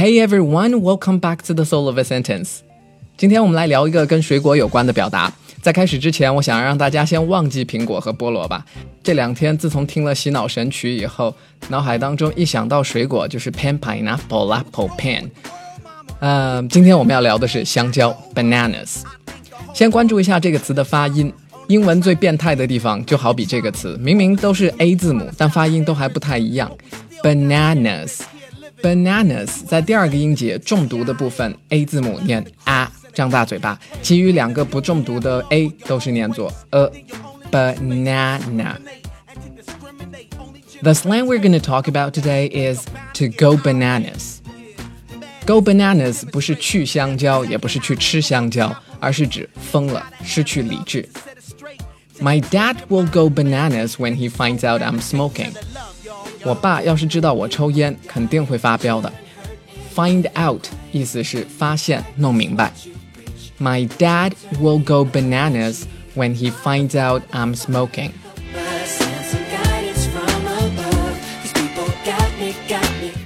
Hey everyone, welcome back to the Soul of a Sentence。今天我们来聊一个跟水果有关的表达。在开始之前，我想让大家先忘记苹果和菠萝吧。这两天自从听了洗脑神曲以后，脑海当中一想到水果就是 pen pineapple apple pen。呃，今天我们要聊的是香蕉 bananas。先关注一下这个词的发音。英文最变态的地方，就好比这个词，明明都是 A 字母，但发音都还不太一样。bananas Bananas，bananas，在第二个音节重读的部分，A 字母念 a，张大嘴巴；其余两个不重读的 A 都是念作 a。Banana。The slang we're going to talk about today is to go bananas. Go bananas 不是去香蕉，也不是去吃香蕉，而是指疯了，失去理智。My dad will go bananas when he finds out I'm smoking. 我爸要是知道我抽烟，肯定会发飙的。Find out 意思是发现、弄明白。My dad will go bananas when he finds out I'm smoking.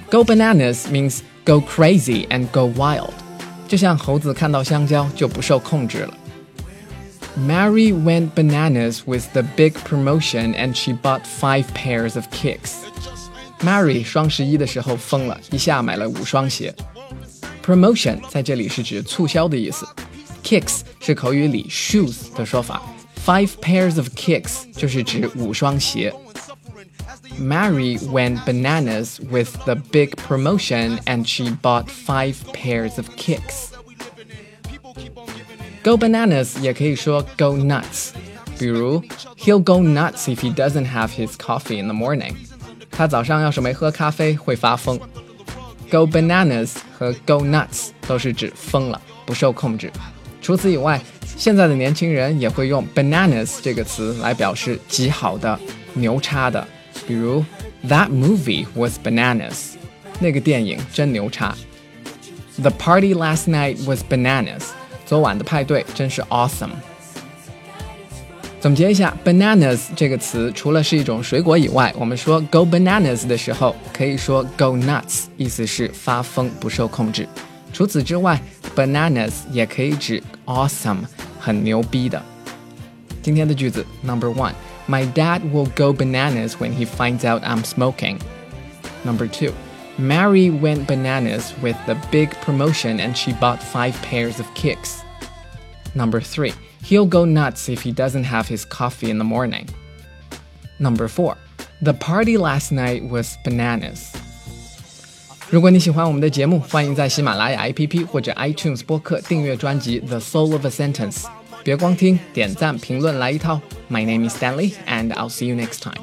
Go bananas means go crazy and go wild. 就像猴子看到香蕉就不受控制了。Mary went bananas with the big promotion and she bought five pairs of kicks. Mary 双十一的时候疯了，一下买了五双鞋。Promotion 在这里是指促销的意思，kicks 是口语里 shoes 的说法，five pairs of kicks 就是指五双鞋。Mary went bananas with the big promotion and she bought five pairs of kicks. Go bananas 也可以说 go nuts，比如 He'll go nuts if he doesn't have his coffee in the morning。 他早上要是没喝咖啡会发疯。Go bananas 和 go nuts 都是指疯了，不受控制。除此以外，现在的年轻人也会用 bananas 这个词来表示极好的、牛叉的，比如 That movie was bananas，那个电影真牛叉。The party last night was bananas。昨晚的派对真是 awesome。总结一下，bananas 这个词除了是一种水果以外，我们说 go bananas 的时候，可以说 go nuts，意思是发疯、不受控制。除此之外，bananas 也可以指 awesome，很牛逼的。今天的句子 number one。My dad will go bananas when he finds out I'm smoking. Number two, Mary went bananas with the big promotion and she bought five pairs of kicks. Number three, he'll go nuts if he doesn't have his coffee in the morning. Number four, the party last night was bananas. 如果你喜欢我们的节目，欢迎在喜马拉雅 APP 或者 iTunes 播客订阅专辑《The Soul of a Sentence》。别光听，点赞评论来一套。My name is Stanley, and I'll see you next time.